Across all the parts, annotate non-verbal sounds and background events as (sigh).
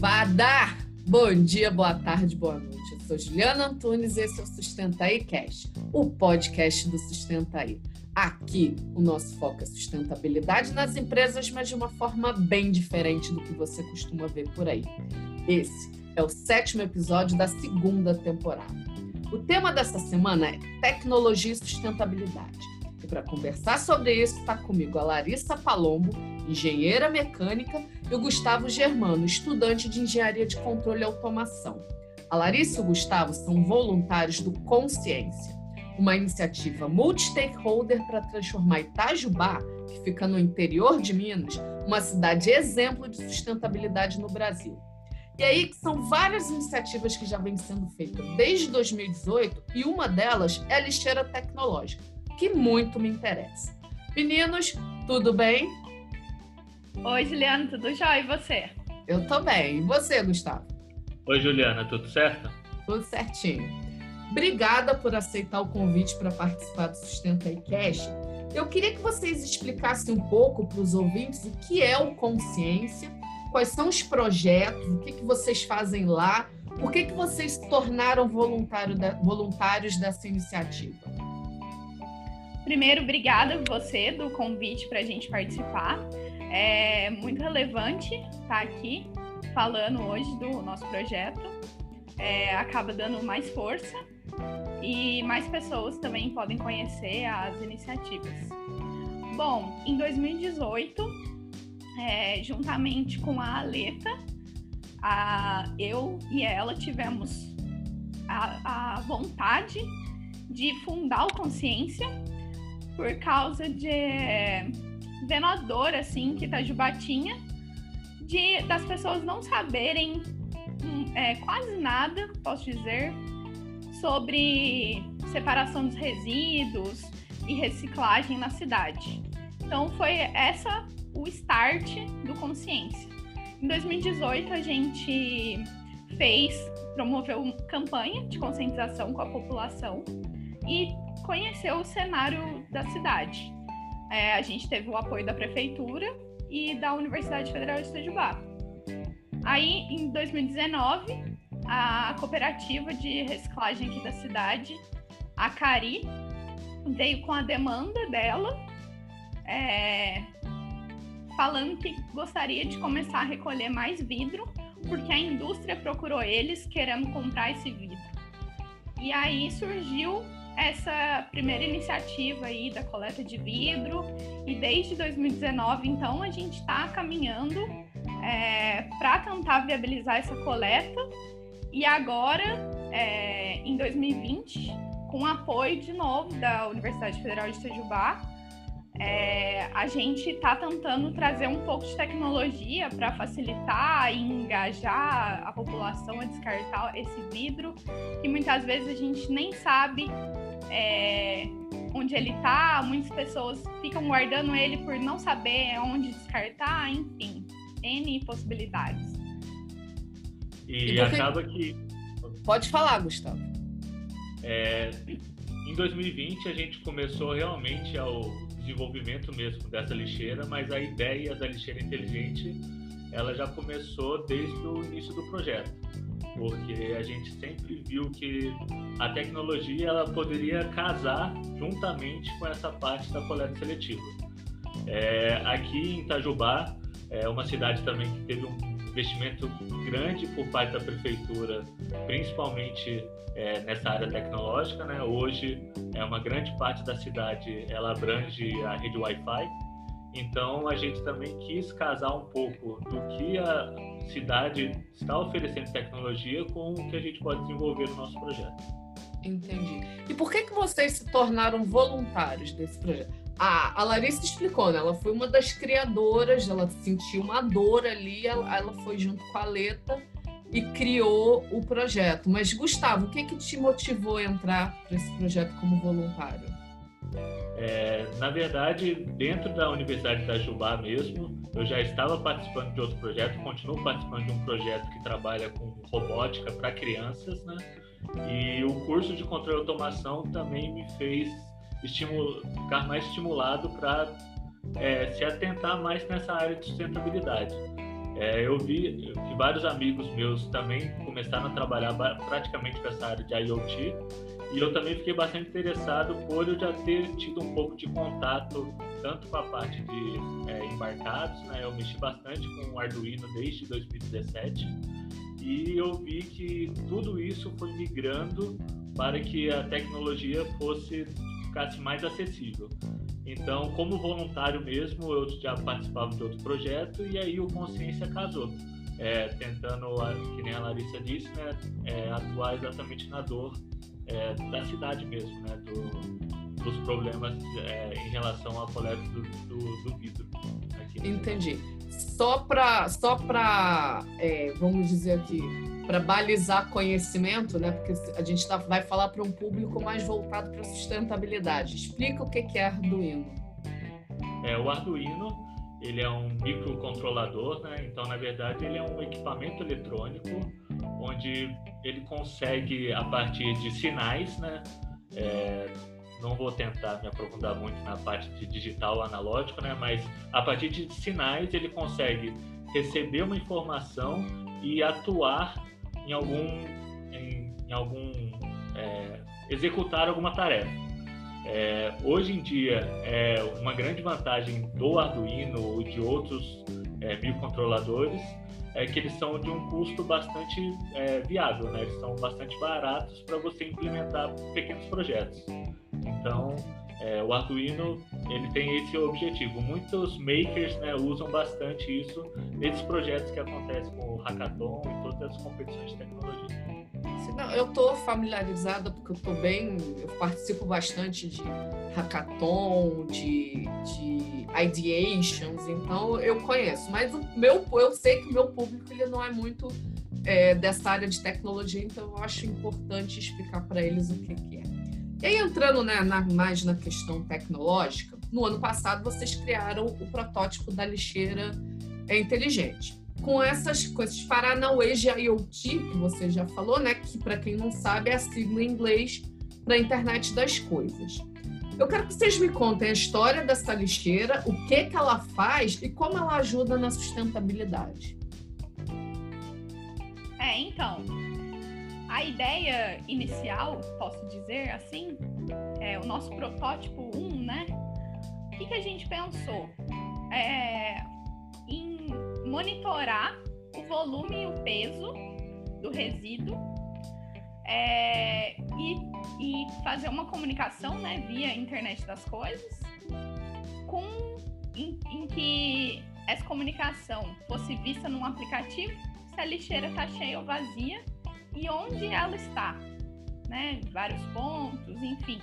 motivada! Bom dia, boa tarde, boa noite. Eu sou Juliana Antunes e esse é o Sustenta aí Cash, o podcast do Sustenta aí. Aqui, o nosso foco é sustentabilidade nas empresas, mas de uma forma bem diferente do que você costuma ver por aí. Esse é o sétimo episódio da segunda temporada. O tema dessa semana é tecnologia e sustentabilidade. Para conversar sobre isso, está comigo a Larissa Palombo, engenheira mecânica, e o Gustavo Germano, estudante de engenharia de controle e automação. A Larissa e o Gustavo são voluntários do Consciência, uma iniciativa multi-stakeholder para transformar Itajubá, que fica no interior de Minas, uma cidade exemplo de sustentabilidade no Brasil. E aí que são várias iniciativas que já vêm sendo feitas desde 2018 e uma delas é a lixeira tecnológica, que muito me interessa. Meninos, tudo bem? Oi, Juliana, tudo jóia? E você? Eu tô bem. E você, Gustavo? Oi, Juliana, tudo certo? Tudo certinho. Obrigada por aceitar o convite para participar do Sustenta aí Cash. Eu queria que vocês explicassem um pouco para os ouvintes o que é o Consciência, quais são os projetos, o que, que vocês fazem lá, por que, que vocês se tornaram voluntário de, voluntários dessa iniciativa. Primeiro, obrigada você do convite para a gente participar. É muito relevante estar tá aqui falando hoje do nosso projeto. É, acaba dando mais força e mais pessoas também podem conhecer as iniciativas. Bom, em 2018, é, juntamente com a Aleta, a, eu e ela tivemos a, a vontade de fundar o Consciência por causa de venador, assim, que Itajubá tinha, de, das pessoas não saberem hum, é, quase nada, posso dizer, sobre separação dos resíduos e reciclagem na cidade. Então foi essa o start do Consciência. Em 2018 a gente fez, promoveu uma campanha de conscientização com a população e conheceu o cenário da cidade. É, a gente teve o apoio da prefeitura e da Universidade Federal de Itajubá. Aí, em 2019, a cooperativa de reciclagem aqui da cidade, a Cari, veio com a demanda dela, é, falando que gostaria de começar a recolher mais vidro, porque a indústria procurou eles querendo comprar esse vidro. E aí surgiu essa primeira iniciativa aí da coleta de vidro. E desde 2019 então a gente está caminhando é, para tentar viabilizar essa coleta. E agora é, em 2020 com apoio de novo da Universidade Federal de Itajubá é, a gente está tentando trazer um pouco de tecnologia para facilitar e engajar a população a descartar esse vidro, que muitas vezes a gente nem sabe é, onde ele está, muitas pessoas ficam guardando ele por não saber onde descartar, enfim, N possibilidades. E, e acaba que. Pode falar, Gustavo. É, em 2020 a gente começou realmente ao desenvolvimento mesmo dessa lixeira, mas a ideia da lixeira inteligente ela já começou desde o início do projeto porque a gente sempre viu que a tecnologia ela poderia casar juntamente com essa parte da coleta seletiva. É, aqui em Itajubá, é uma cidade também que teve um investimento grande por parte da prefeitura, principalmente é, nessa área tecnológica. Né? Hoje, é uma grande parte da cidade ela abrange a rede Wi-Fi então a gente também quis casar um pouco do que a cidade está oferecendo tecnologia com o que a gente pode desenvolver no nosso projeto. Entendi. E por que que vocês se tornaram voluntários desse projeto? A, a Larissa explicou, né? Ela foi uma das criadoras, ela sentiu uma dor ali, ela, ela foi junto com a Leta e criou o projeto. Mas, Gustavo, o que que te motivou a entrar para esse projeto como voluntário? É, na verdade, dentro da Universidade da Jubá mesmo, eu já estava participando de outro projeto, continuo participando de um projeto que trabalha com robótica para crianças, né? E o curso de controle e automação também me fez ficar mais estimulado para é, se atentar mais nessa área de sustentabilidade. É, eu vi que vários amigos meus também começaram a trabalhar praticamente com essa área de IoT e eu também fiquei bastante interessado por eu já ter tido um pouco de contato tanto com a parte de é, embarcados, né? Eu mexi bastante com o Arduino desde 2017 e eu vi que tudo isso foi migrando para que a tecnologia fosse ficasse mais acessível. Então, como voluntário mesmo, eu já participava de outro projeto e aí o Consciência casou, é, tentando, que nem a Larissa disse, né, é, atuar exatamente na dor é, da cidade mesmo, né, do, dos problemas é, em relação à coleta do, do, do vidro. Entendi. Só para, só para é, vamos dizer aqui, para balizar conhecimento, né? Porque a gente tá, vai falar para um público mais voltado para sustentabilidade. Explica o que é Arduino. É, o Arduino ele é um microcontrolador, né? Então, na verdade, ele é um equipamento eletrônico onde ele consegue, a partir de sinais, né? É, não vou tentar me aprofundar muito na parte de digital analógico, né? Mas a partir de sinais ele consegue receber uma informação e atuar em algum, em, em algum é, executar alguma tarefa. É, hoje em dia, é uma grande vantagem do Arduino ou de outros é, microcontroladores é que eles são de um custo bastante é, viável, né? eles são bastante baratos para você implementar pequenos projetos. Então, é, o Arduino ele tem esse objetivo. Muitos makers né, usam bastante isso nesses projetos que acontecem com o Hackathon e todas as competições de tecnologia. Não, eu estou familiarizada porque eu estou bem, eu participo bastante de hackathon, de, de ideations, então eu conheço. Mas o meu, eu sei que o meu público ele não é muito é, dessa área de tecnologia, então eu acho importante explicar para eles o que, que é. E aí, entrando né, na, mais na questão tecnológica, no ano passado vocês criaram o protótipo da lixeira inteligente. Com, essas, com esses Paranauê de IoT, que você já falou, né? Que, para quem não sabe, é a sigla em inglês da internet das coisas. Eu quero que vocês me contem a história dessa lixeira, o que, que ela faz e como ela ajuda na sustentabilidade. É, então, a ideia inicial, posso dizer assim, é o nosso protótipo 1, né? O que, que a gente pensou? É, monitorar o volume e o peso do resíduo é, e, e, fazer uma comunicação né, via internet das coisas com em, em que essa comunicação fosse vista num aplicativo se a lixeira está cheia ou vazia e onde ela está, né? Vários pontos, enfim.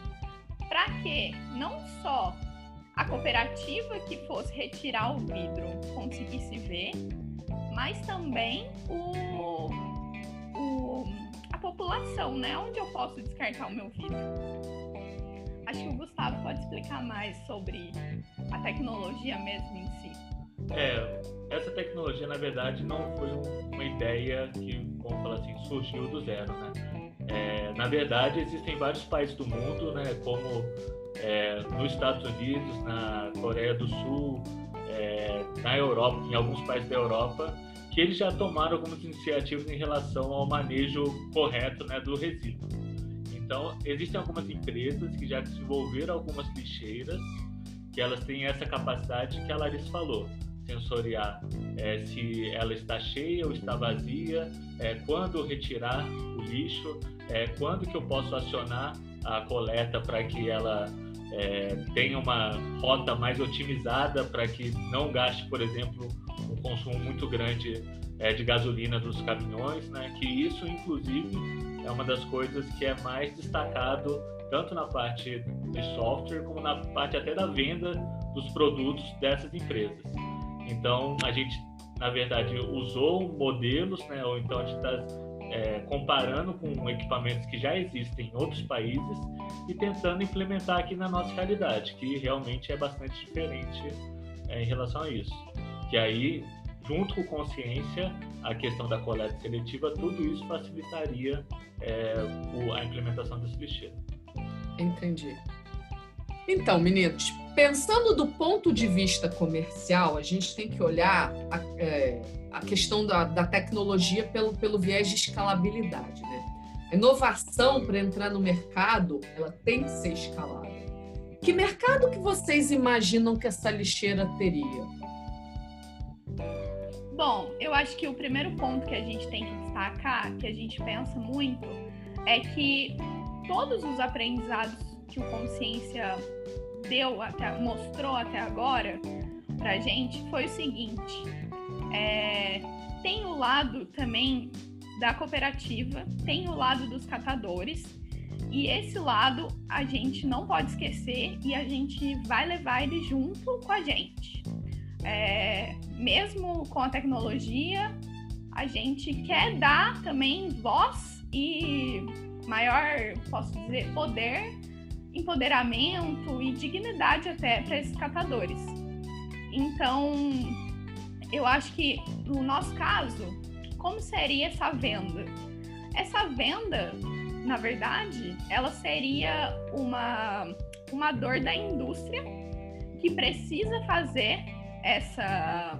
Para que não só a cooperativa que fosse retirar o vidro conseguisse ver, mas também o, o, a população, né? Onde eu posso descartar o meu vidro. Acho que o Gustavo pode explicar mais sobre a tecnologia mesmo em si. É, essa tecnologia, na verdade, não foi uma ideia que, vamos falar assim, surgiu do zero, né? É, na verdade, existem vários países do mundo, né, como é, nos Estados Unidos, na Coreia do Sul, é, na Europa, em alguns países da Europa, que eles já tomaram algumas iniciativas em relação ao manejo correto né, do resíduo. Então, existem algumas empresas que já desenvolveram algumas lixeiras que elas têm essa capacidade que a Larissa falou sensoriar é, se ela está cheia ou está vazia, é, quando retirar o lixo, é, quando que eu posso acionar a coleta para que ela é, tenha uma rota mais otimizada para que não gaste, por exemplo, um consumo muito grande é, de gasolina dos caminhões, né? Que isso, inclusive, é uma das coisas que é mais destacado tanto na parte de software como na parte até da venda dos produtos dessas empresas. Então, a gente, na verdade, usou modelos, né, ou então a gente está é, comparando com equipamentos que já existem em outros países e tentando implementar aqui na nossa realidade, que realmente é bastante diferente é, em relação a isso. Que aí, junto com consciência, a questão da coleta seletiva, tudo isso facilitaria é, a implementação desse lixeiro. Entendi. Então, meninos, pensando do ponto de vista comercial, a gente tem que olhar a, é, a questão da, da, tecnologia pelo, pelo viés de escalabilidade. Né? A inovação para entrar no mercado, ela tem que ser escalada. Que mercado que vocês imaginam que essa lixeira teria? Bom, eu acho que o primeiro ponto que a gente tem que destacar, que a gente pensa muito, é que todos os aprendizados que o Consciência deu até, mostrou até agora pra gente foi o seguinte: é, tem o lado também da cooperativa, tem o lado dos catadores, e esse lado a gente não pode esquecer e a gente vai levar ele junto com a gente. É, mesmo com a tecnologia, a gente quer dar também voz e maior, posso dizer, poder empoderamento e dignidade até para esses catadores. Então, eu acho que no nosso caso, como seria essa venda? Essa venda, na verdade, ela seria uma, uma dor da indústria que precisa fazer essa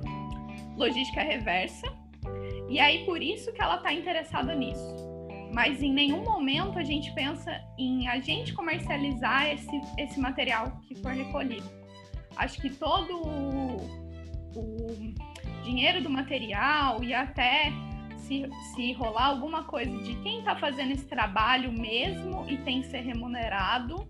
logística reversa. E aí, por isso que ela está interessada nisso mas em nenhum momento a gente pensa em a gente comercializar esse, esse material que for recolhido. Acho que todo o, o dinheiro do material e até se, se rolar alguma coisa de quem está fazendo esse trabalho mesmo e tem que ser remunerado,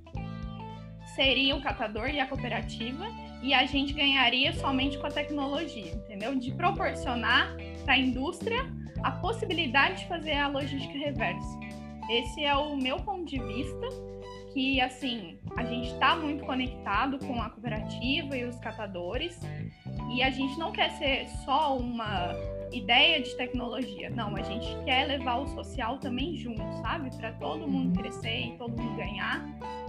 seria o catador e a cooperativa, e a gente ganharia somente com a tecnologia, entendeu? De proporcionar para a indústria a possibilidade de fazer a logística reversa. Esse é o meu ponto de vista, que assim, a gente está muito conectado com a cooperativa e os catadores, e a gente não quer ser só uma ideia de tecnologia, não, a gente quer levar o social também junto, sabe? Para todo mundo crescer e todo mundo ganhar,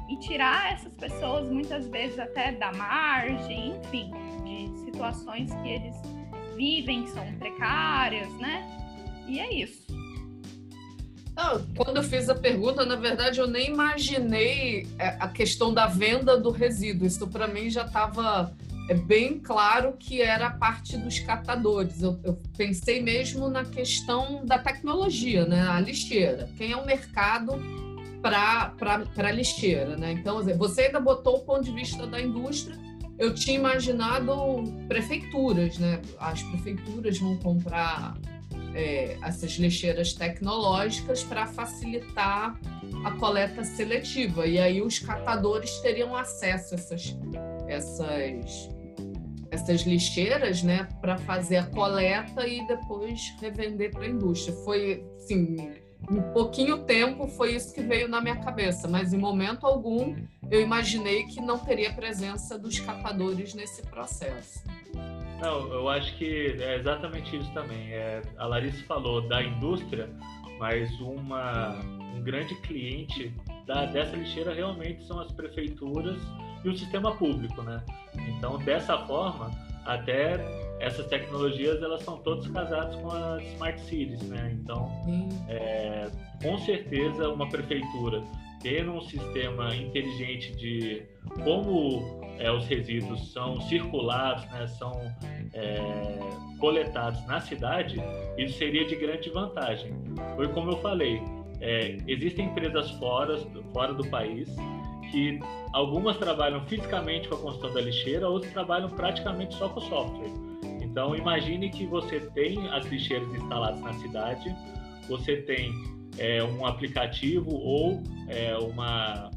e tirar essas pessoas muitas vezes até da margem, enfim, de situações que eles vivem, que são precárias, né? E é isso. Não, quando eu fiz a pergunta, na verdade, eu nem imaginei é, a questão da venda do resíduo. Isso para mim já estava é bem claro que era a parte dos catadores. Eu, eu, pensei mesmo na questão da tecnologia, né? A lixeira. Quem é o mercado para lixeira, né? Então, você ainda botou o ponto de vista da indústria. Eu tinha imaginado prefeituras, né? As prefeituras vão comprar é, essas lixeiras tecnológicas para facilitar a coleta seletiva. E aí os catadores teriam acesso a essas, essas, essas lixeiras né, para fazer a coleta e depois revender para a indústria. Foi, assim, em pouquinho tempo foi isso que veio na minha cabeça, mas em momento algum eu imaginei que não teria presença dos catadores nesse processo. Não, eu acho que é exatamente isso também. É, a Larissa falou da indústria, mas uma, um grande cliente da, dessa lixeira realmente são as prefeituras e o sistema público, né? Então, dessa forma, até essas tecnologias elas são todas casadas com as smart cities, né? Então, é, com certeza, uma prefeitura tendo um sistema inteligente de como é, os resíduos são circulados, né, são é, coletados na cidade, isso seria de grande vantagem. Foi como eu falei, é, existem empresas fora, fora do país que algumas trabalham fisicamente com a construção da lixeira, outras trabalham praticamente só com software. Então imagine que você tem as lixeiras instaladas na cidade, você tem é, um aplicativo ou é, uma,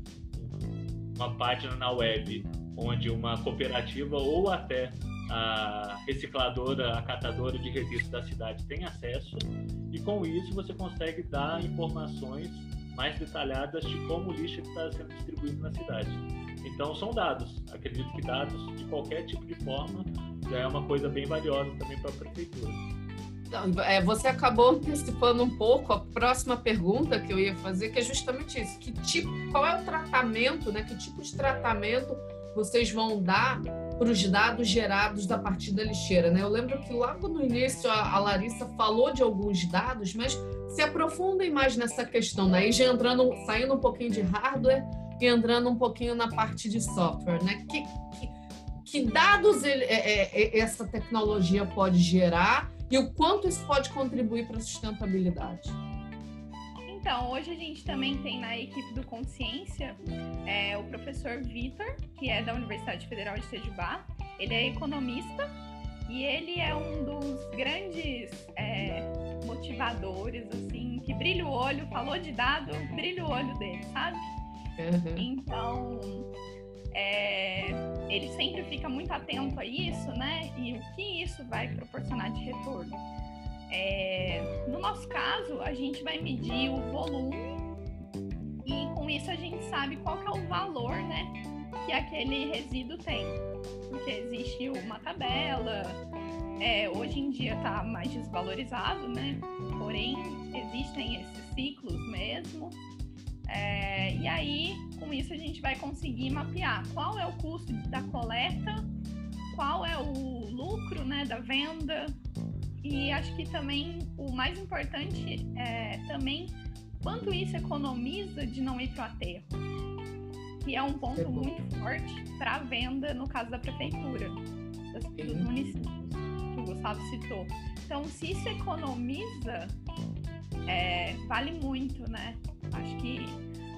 uma página na web onde uma cooperativa ou até a recicladora, a catadora de resíduos da cidade tem acesso e com isso você consegue dar informações mais detalhadas de como o lixo está sendo distribuído na cidade. Então são dados. Acredito que dados de qualquer tipo de forma já é uma coisa bem valiosa também para a prefeitura. É, você acabou antecipando um pouco a próxima pergunta que eu ia fazer, que é justamente isso: que tipo, qual é o tratamento, né? Que tipo de tratamento vocês vão dar para os dados gerados da partir da lixeira, né? Eu lembro que logo no início a, Larissa falou de alguns dados, mas se aprofundem mais nessa questão, né? E já entrando, saindo um pouquinho de hardware, e entrando um pouquinho na parte de software, né? Que, que, que dados ele, é, é, essa tecnologia pode gerar e o quanto isso pode contribuir para a sustentabilidade? Então, hoje a gente também tem na equipe do Consciência é, professor Vitor, que é da Universidade Federal de Sejubá. Ele é economista e ele é um dos grandes é, motivadores, assim, que brilha o olho, falou de dado, brilha o olho dele, sabe? Uhum. Então, é, ele sempre fica muito atento a isso, né? E o que isso vai proporcionar de retorno. É, no nosso caso, a gente vai medir o volume isso a gente sabe qual é o valor, né, que aquele resíduo tem. Porque existe uma tabela, é, hoje em dia está mais desvalorizado, né? Porém, existem esses ciclos mesmo. É, e aí, com isso, a gente vai conseguir mapear qual é o custo da coleta, qual é o lucro né, da venda, e acho que também o mais importante é também quanto isso economiza de não ir para o aterro, que é um ponto muito forte para a venda no caso da prefeitura, das, dos municípios, que o Gustavo citou. Então, se isso economiza, é, vale muito, né? Acho que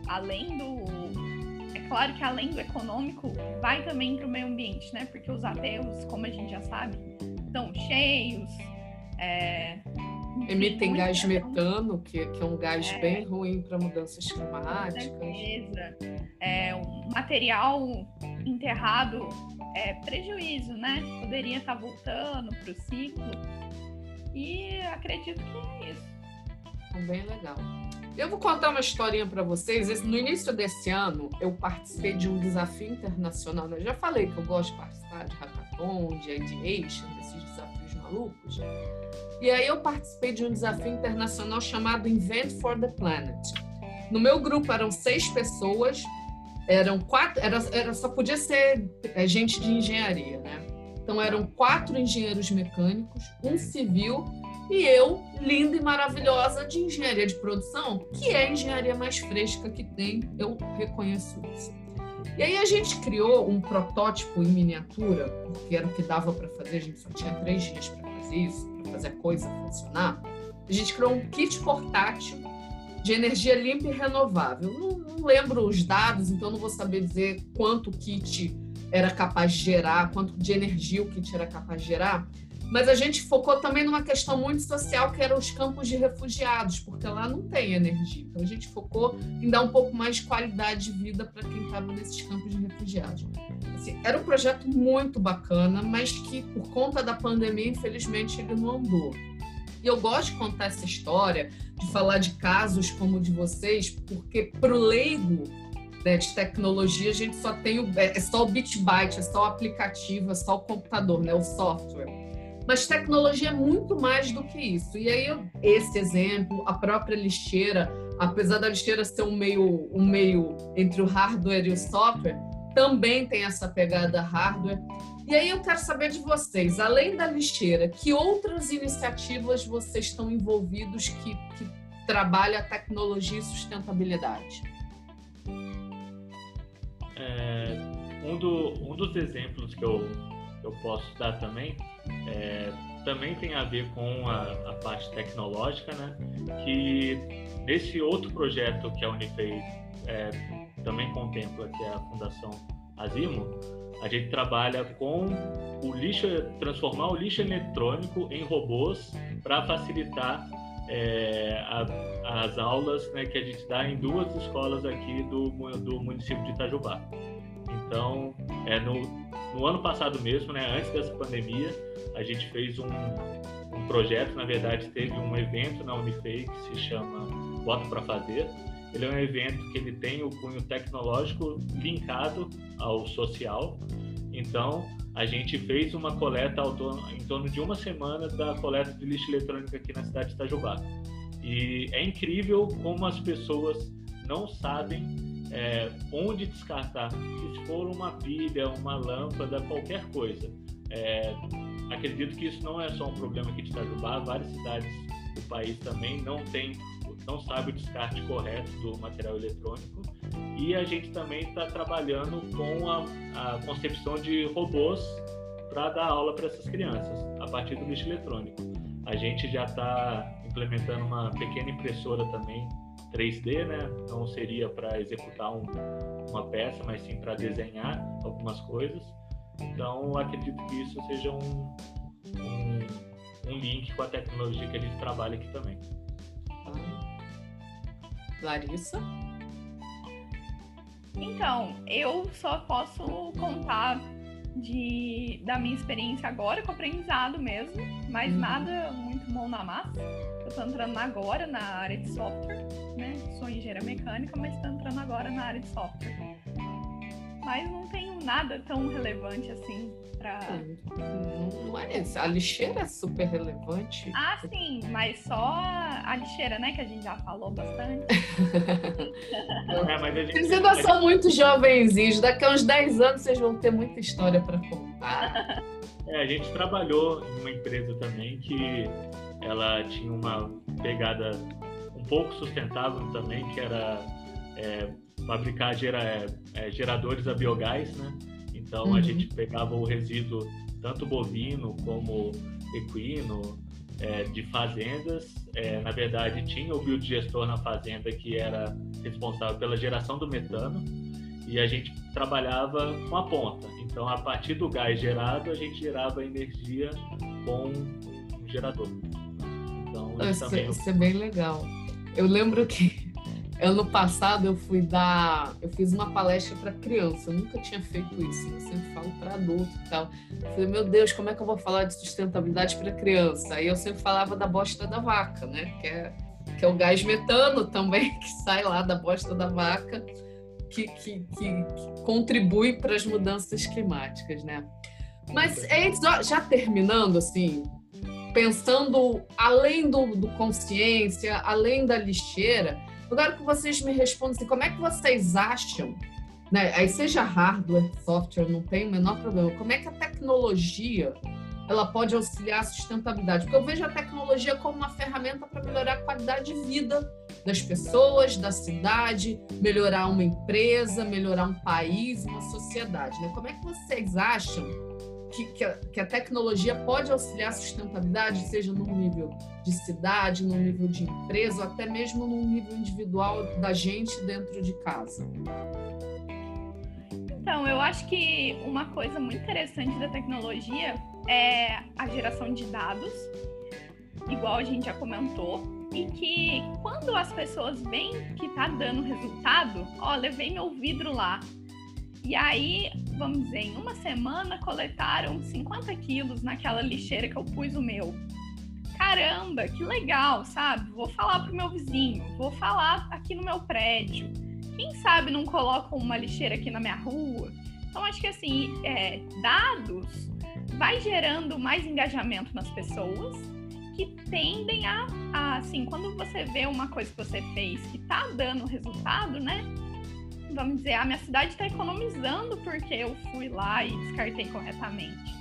além do. É claro que além do econômico, vai também para o meio ambiente, né? Porque os aterros, como a gente já sabe, estão cheios, é, Emitem gás metano, que, que é um gás é, bem ruim para mudanças climáticas. Certeza. É, o material enterrado é prejuízo, né? Poderia estar tá voltando para o ciclo. E acredito que é isso. É bem legal. Eu vou contar uma historinha para vocês. No início desse ano, eu participei de um desafio internacional. Eu já falei que eu gosto de participar de hackathon, de ideation, desses desafios malucos. E aí eu participei de um desafio internacional chamado Invent for the Planet. No meu grupo eram seis pessoas, eram quatro, era, era só podia ser é, gente de engenharia, né? Então eram quatro engenheiros mecânicos, um civil e eu, linda e maravilhosa de engenharia de produção, que é a engenharia mais fresca que tem, eu reconheço isso. E aí a gente criou um protótipo em miniatura, porque era o que dava para fazer, a gente só tinha três dias para fazer isso fazer a coisa funcionar, a gente criou um kit portátil de energia limpa e renovável. Não, não lembro os dados, então não vou saber dizer quanto o kit era capaz de gerar, quanto de energia o kit era capaz de gerar, mas a gente focou também numa questão muito social, que eram os campos de refugiados, porque lá não tem energia. Então a gente focou em dar um pouco mais de qualidade de vida para quem estava nesses campos de refugiados. Assim, era um projeto muito bacana, mas que por conta da pandemia, infelizmente, ele não andou. E eu gosto de contar essa história, de falar de casos como o de vocês, porque para o leigo né, de tecnologia, a gente só tem o, é, é só o Bitbyte, é só o aplicativo, é só o computador, né, o software. Mas tecnologia é muito mais do que isso. E aí, esse exemplo, a própria lixeira, apesar da lixeira ser um meio, um meio entre o hardware e o software, também tem essa pegada hardware. E aí eu quero saber de vocês, além da lixeira, que outras iniciativas vocês estão envolvidos que, que trabalham a tecnologia e sustentabilidade? É, um, do, um dos exemplos que eu, eu posso dar também é, também tem a ver com a, a, parte tecnológica, né? Que nesse outro projeto que a Unifei é, também contempla, que é a Fundação Azimo, a gente trabalha com o lixo, transformar o lixo eletrônico em robôs para facilitar é, a, as aulas né, que a gente dá em duas escolas aqui do, do município de Itajubá. Então, é, no, no ano passado mesmo, né, antes dessa pandemia, a gente fez um, um projeto, na verdade, teve um evento na Unifei que se chama Bota para Fazer. Ele é um evento que ele tem o cunho tecnológico linkado ao social. Então, a gente fez uma coleta em torno de uma semana da coleta de lixo eletrônico aqui na cidade de Itajubá. E é incrível como as pessoas não sabem é, onde descartar. Se for uma pilha, uma lâmpada, qualquer coisa. É, acredito que isso não é só um problema aqui de Itajubá, várias cidades do país também não têm não sabe o descarte correto do material eletrônico. E a gente também está trabalhando com a, a concepção de robôs para dar aula para essas crianças a partir do lixo eletrônico. A gente já está implementando uma pequena impressora também 3D, né? Não seria para executar um, uma peça, mas sim para desenhar algumas coisas. Então, acredito que isso seja um, um, um, link com a tecnologia que a gente trabalha aqui também. Larissa? Então, eu só posso contar de, da minha experiência agora com aprendizado mesmo, mas uhum. nada muito bom na massa. Eu estou entrando agora na área de software, né? Sou engenheira mecânica, mas estou entrando agora na área de software. Mas não tenho nada tão relevante assim para. Não é isso. A lixeira é super relevante. Ah, sim, mas só a lixeira, né? Que a gente já falou bastante. (laughs) é, mas gente... Vocês ainda são muito jovenzinhos. Daqui a uns 10 anos vocês vão ter muita história para contar. É, a gente trabalhou em uma empresa também que ela tinha uma pegada um pouco sustentável também, que era é, fabricar gera, é, é, geradores a biogás, né? Então uhum. a gente pegava o resíduo tanto bovino como equino é, de fazendas. É, na verdade tinha o biodigestor na fazenda que era responsável pela geração do metano e a gente trabalhava com a ponta. Então a partir do gás gerado a gente gerava energia com um gerador. Então isso, isso, também... isso é bem legal. Eu lembro que Ano passado eu fui dar, eu fiz uma palestra para criança, eu nunca tinha feito isso, eu sempre falo para adulto e tal. Eu falei, meu Deus, como é que eu vou falar de sustentabilidade para criança? Aí eu sempre falava da bosta da vaca, né? Que é, que é o gás metano também, (laughs) que sai lá da bosta da vaca, que, que, que, que contribui para as mudanças climáticas, né? Mas é, já terminando, assim, pensando além do, do consciência, além da lixeira, eu quero que vocês me respondam assim, como é que vocês acham, né? Aí seja hardware, software, não tem o menor problema. Como é que a tecnologia ela pode auxiliar a sustentabilidade? Porque eu vejo a tecnologia como uma ferramenta para melhorar a qualidade de vida das pessoas, da cidade, melhorar uma empresa, melhorar um país, uma sociedade. Né? Como é que vocês acham que, que, a, que, a, tecnologia pode auxiliar a sustentabilidade, seja num nível de cidade, num nível de empresa, até mesmo num nível individual da gente dentro de casa? Então, eu acho que uma coisa muito interessante da tecnologia é a geração de dados, igual a gente já comentou, e que quando as pessoas veem que tá dando resultado, ó, levei meu vidro lá, e aí, vamos dizer, em uma semana coletaram 50 quilos naquela lixeira que eu pus o meu. Caramba, que legal, sabe? Vou falar pro meu vizinho, vou falar aqui no meu prédio. Quem sabe não colocam uma lixeira aqui na minha rua? Então, acho que assim, é, dados vai gerando mais engajamento nas pessoas que tendem a, a, assim, quando você vê uma coisa que você fez que tá dando resultado, né? Vamos dizer, a minha cidade está economizando porque eu fui lá e descartei corretamente.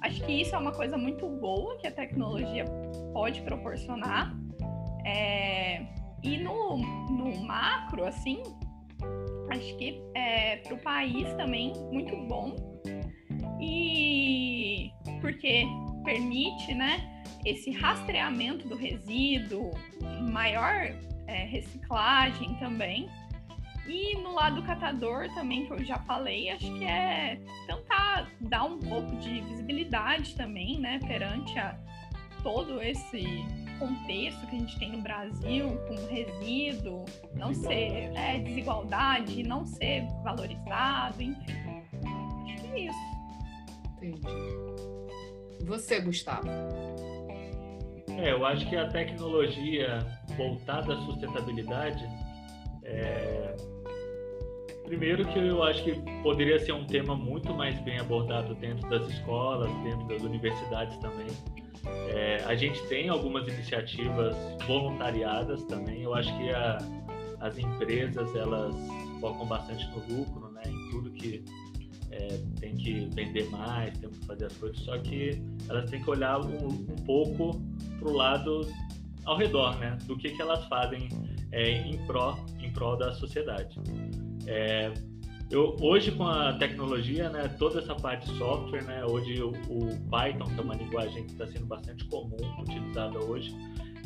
Acho que isso é uma coisa muito boa que a tecnologia pode proporcionar. É, e no, no macro, assim, acho que é, para o país também muito bom. E porque permite, né, esse rastreamento do resíduo, maior é, reciclagem também. E no lado do catador também, que eu já falei, acho que é tentar dar um pouco de visibilidade também, né, perante a todo esse contexto que a gente tem no Brasil, com resíduo, não ser é, desigualdade, não ser valorizado, enfim. Acho que é isso. Entendi. Você, Gustavo? É, eu acho que a tecnologia voltada à sustentabilidade é, Primeiro que eu acho que poderia ser um tema muito mais bem abordado dentro das escolas, dentro das universidades também. É, a gente tem algumas iniciativas voluntariadas também. Eu acho que a, as empresas elas focam bastante no lucro, né? Em tudo que é, tem que vender mais, tem que fazer as coisas. Só que elas têm que olhar um, um pouco para o lado ao redor, né? Do que, que elas fazem é, em pró em prol da sociedade. É, eu, hoje com a tecnologia, né, toda essa parte de software, né, hoje o, o Python, que é uma linguagem que está sendo bastante comum utilizada hoje,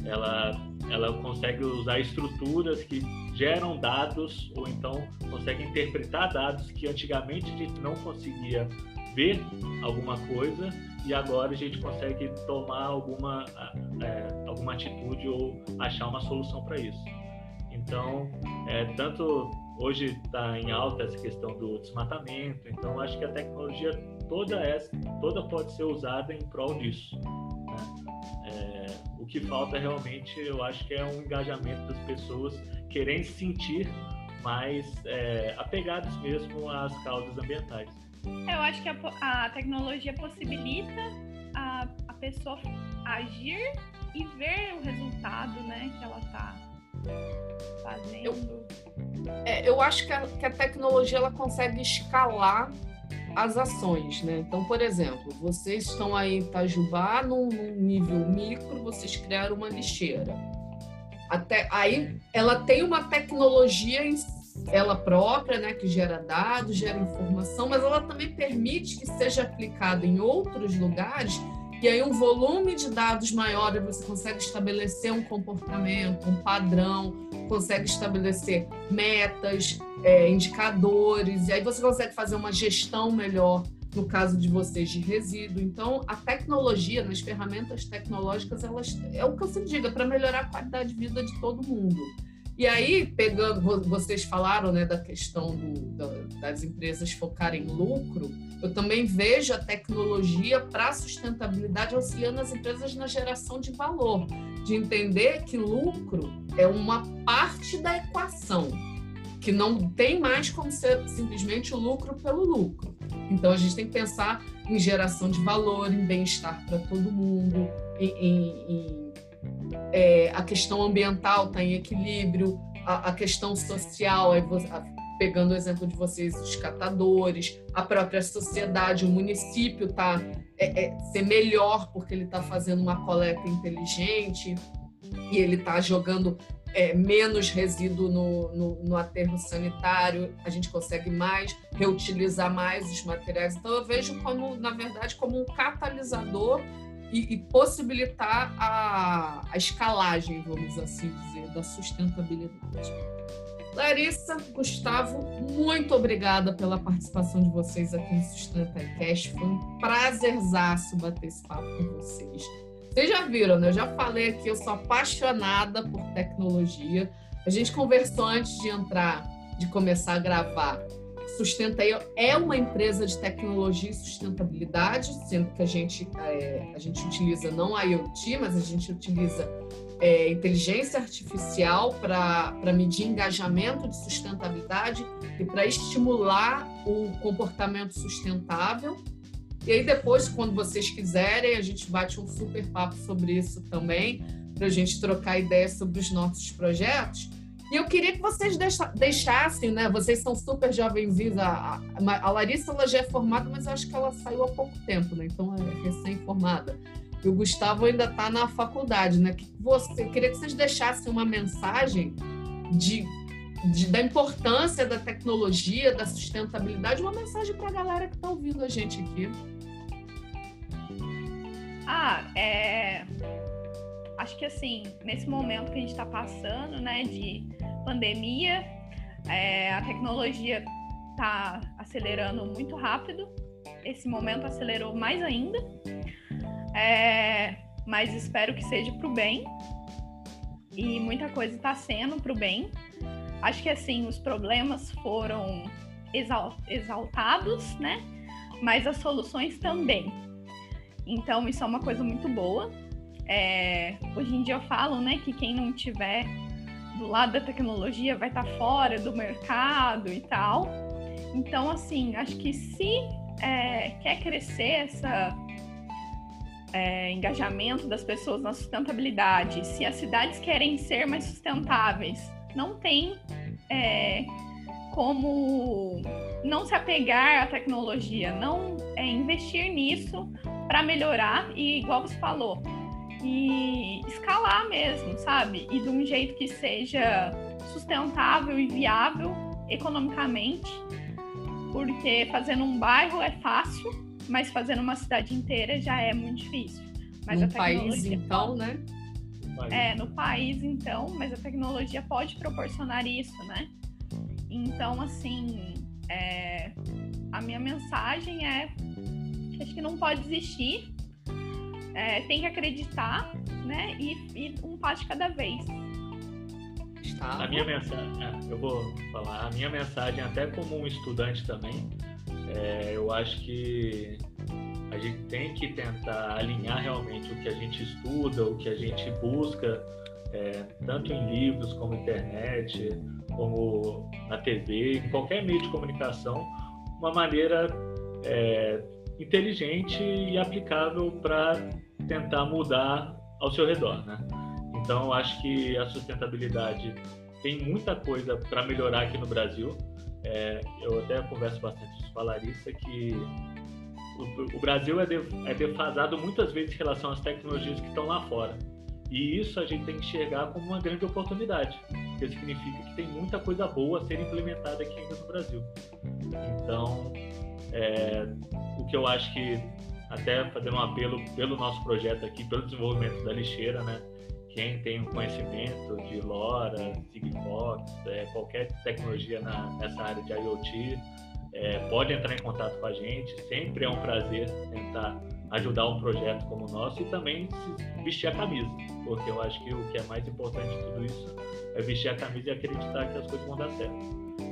ela, ela consegue usar estruturas que geram dados ou então consegue interpretar dados que antigamente a gente não conseguia ver alguma coisa e agora a gente consegue tomar alguma, é, alguma atitude ou achar uma solução para isso. Então, é, tanto hoje está em alta essa questão do desmatamento, então acho que a tecnologia toda essa, toda pode ser usada em prol disso. Né? É, o que falta realmente, eu acho que é um engajamento das pessoas querendo se sentir mais é, apegadas mesmo às causas ambientais. Eu acho que a, a tecnologia possibilita a, a pessoa agir e ver o resultado né, que ela está fazendo. Eu, é, eu acho que a, que a tecnologia ela consegue escalar as ações, né? Então, por exemplo, vocês estão aí em Itajubá, num, num nível micro, vocês criaram uma lixeira. Até aí, ela tem uma tecnologia em ela própria, né, que gera dados, gera informação, mas ela também permite que seja aplicada em outros lugares e aí um volume de dados maior você consegue estabelecer um comportamento, um padrão, consegue estabelecer metas, é, indicadores, e aí você consegue fazer uma gestão melhor no caso de vocês de resíduo. Então, a tecnologia, nas ferramentas tecnológicas, elas é o que eu sempre digo, é para melhorar a qualidade de vida de todo mundo. E aí, pegando, vocês falaram né, da questão do, da, das empresas focarem em lucro, eu também vejo a tecnologia para sustentabilidade auxiliando as empresas na geração de valor, de entender que lucro é uma parte da equação, que não tem mais como ser simplesmente o lucro pelo lucro. Então, a gente tem que pensar em geração de valor, em bem-estar para todo mundo, em, em, em é, a questão ambiental está em equilíbrio, a, a questão social, é, pegando o exemplo de vocês, os catadores, a própria sociedade, o município está é, é, ser melhor porque ele está fazendo uma coleta inteligente e ele está jogando é, menos resíduo no, no, no, aterro sanitário, a gente consegue mais, reutilizar mais os materiais. Então, eu vejo como, na verdade, como um catalisador e, e possibilitar a, a escalagem, vamos assim dizer, da sustentabilidade. Larissa, Gustavo, muito obrigada pela participação de vocês aqui no Sustenta Cash. Foi um prazerzaço bater esse papo com vocês. Vocês já viram, né? Eu já falei aqui, eu sou apaixonada por tecnologia. A gente conversou antes de entrar, de começar a gravar, Sustenta é uma empresa de tecnologia e sustentabilidade, sendo que a gente, é, a gente utiliza não a IoT, mas a gente utiliza é, inteligência artificial para medir engajamento de sustentabilidade e para estimular o comportamento sustentável. E aí depois, quando vocês quiserem, a gente bate um super papo sobre isso também, para a gente trocar ideias sobre os nossos projetos. E eu queria que vocês deixassem, né? Vocês são super jovenzinhos. A, a, Larissa ela já é formada, mas eu acho que ela saiu há pouco tempo, né? Então é recém-formada. E o Gustavo ainda está na faculdade, né? Que você, eu queria que vocês deixassem uma mensagem de, de, da importância da tecnologia, da sustentabilidade, uma mensagem para a galera que está ouvindo a gente aqui. Ah, é acho que assim, nesse momento que a gente está passando, né, de pandemia, é, a tecnologia está acelerando muito rápido. Esse momento acelerou mais ainda. É, mas espero que seja para o bem. E muita coisa está sendo para o bem. Acho que assim, os problemas foram exal exaltados, né? Mas as soluções também. Então, isso é uma coisa muito boa. É, hoje em dia eu falo, né, que quem não tiver do lado da tecnologia vai estar tá fora do mercado e tal. Então, assim, acho que se é, quer crescer essa é, engajamento das pessoas na sustentabilidade, se as cidades querem ser mais sustentáveis, não tem é, como não se apegar à tecnologia, não é, investir nisso para melhorar e, igual você falou, e escalar mesmo, sabe? E de um jeito que seja sustentável e viável economicamente, porque fazendo um bairro é fácil, mas fazendo uma cidade inteira já é muito difícil. Mas no país, então, né? É, no país, então, mas a tecnologia pode proporcionar isso, né? Então, assim, é, a minha mensagem é que acho que não pode desistir, é, tem que acreditar, né? E, e, um passo de cada vez. Tá. A minha mensagem, é, eu vou falar, a minha mensagem, até como um estudante também, é, eu acho que a gente tem que tentar alinhar realmente o que a gente estuda, o que a gente busca, é, tanto em livros como internet, como na TV, em qualquer meio de comunicação, uma maneira é, inteligente e aplicável para tentar mudar ao seu redor, né? Então, eu acho que a sustentabilidade tem muita coisa para melhorar aqui no Brasil. É, eu até converso bastante com a Larissa que o, o Brasil é, de, é defasado muitas vezes em relação às tecnologias que estão lá fora. E isso a gente tem que enxergar como uma grande oportunidade, porque significa que tem muita coisa boa a ser implementada aqui ainda no Brasil. Então, é, o que eu acho que, até fazendo um apelo pelo nosso projeto aqui, pelo desenvolvimento da lixeira, né? Quem tem um conhecimento de LoRa, Sigfox, é, qualquer tecnologia na, nessa área de IoT, é, pode entrar em contato com a gente. Sempre é um prazer tentar ajudar um projeto como o nosso e também vestir a camisa, porque eu acho que o que é mais importante de tudo isso é vestir a camisa e acreditar que as coisas vão dar certo.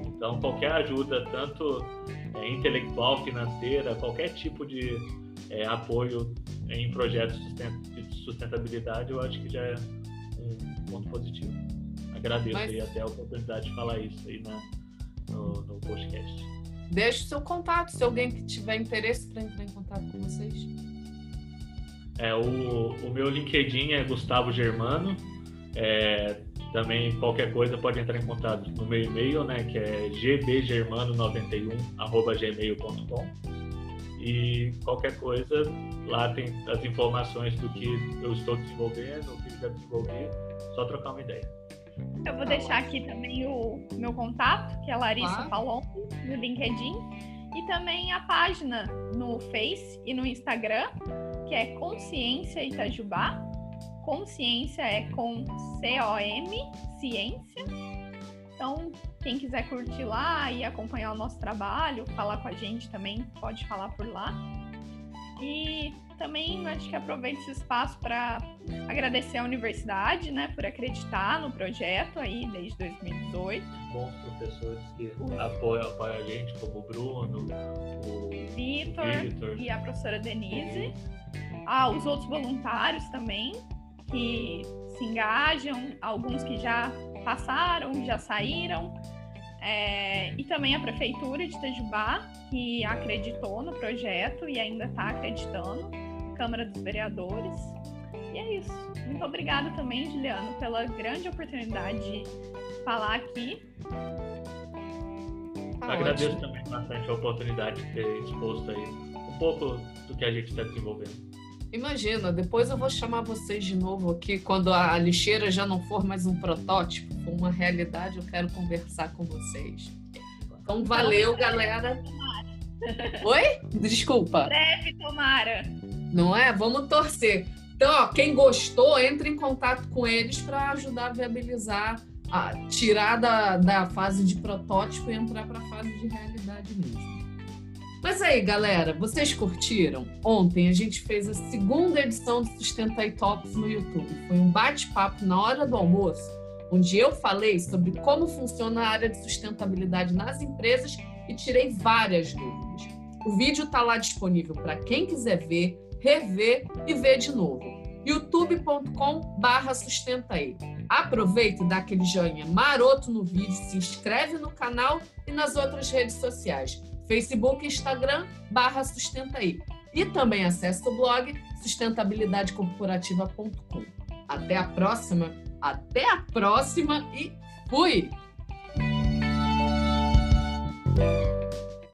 Então, qualquer ajuda, tanto é, intelectual, financeira, qualquer tipo de é, apoio em projetos de sustentabilidade, eu acho que já é um ponto positivo. Agradeço Mas... aí até a oportunidade de falar isso aí na, no, no podcast. Deixe o seu contato, se alguém que tiver interesse para entrar em contato com vocês. É, o, o meu LinkedIn é Gustavo Germano. É, também qualquer coisa pode entrar em contato no meu e-mail, né, que é gbgermano91@gmail.com. E qualquer coisa, lá tem as informações do que eu estou desenvolvendo, o que já desenvolvi, só trocar uma ideia. Eu vou deixar aqui também o meu contato, que é Larissa ah. Palom, no LinkedIn, e também a página no Face e no Instagram, que é Consciência Itajubá, Consciência é com C-O-M, ciência. Então, quem quiser curtir lá e acompanhar o nosso trabalho, falar com a gente também, pode falar por lá. E também acho que aproveito esse espaço para agradecer à universidade, né, por acreditar no projeto aí desde 2018. Bons professores que apoiam, apoiam a gente, como o Bruno, o Vitor e a professora Denise. Ah, os outros voluntários também, que se engajam, alguns que já passaram, já saíram, é, e também a Prefeitura de Itajubá, que acreditou no projeto e ainda está acreditando, Câmara dos Vereadores. E é isso. Muito obrigada também, Juliano, pela grande oportunidade de falar aqui. Tá Agradeço ótimo. também bastante a oportunidade de ter exposto aí um pouco do que a gente está desenvolvendo. Imagina, depois eu vou chamar vocês de novo aqui quando a lixeira já não for mais um protótipo, for uma realidade, eu quero conversar com vocês. Então valeu, galera. Oi? Desculpa. Breve, tomara. Não é? Vamos torcer. Então, ó, quem gostou, entre em contato com eles para ajudar a viabilizar, a tirar da, da fase de protótipo e entrar para a fase de realidade mesmo. Mas aí, galera, vocês curtiram? Ontem a gente fez a segunda edição do Sustentai Talks no YouTube. Foi um bate-papo na hora do almoço, onde eu falei sobre como funciona a área de sustentabilidade nas empresas e tirei várias dúvidas. O vídeo está lá disponível para quem quiser ver, rever e ver de novo. youtube.com/sustentaí. Aproveita e dá aquele joinha maroto no vídeo, se inscreve no canal e nas outras redes sociais. Facebook e Instagram, barra Sustentaí. E também acesse o blog sustentabilidadecorporativa.com. Até a próxima, até a próxima e fui!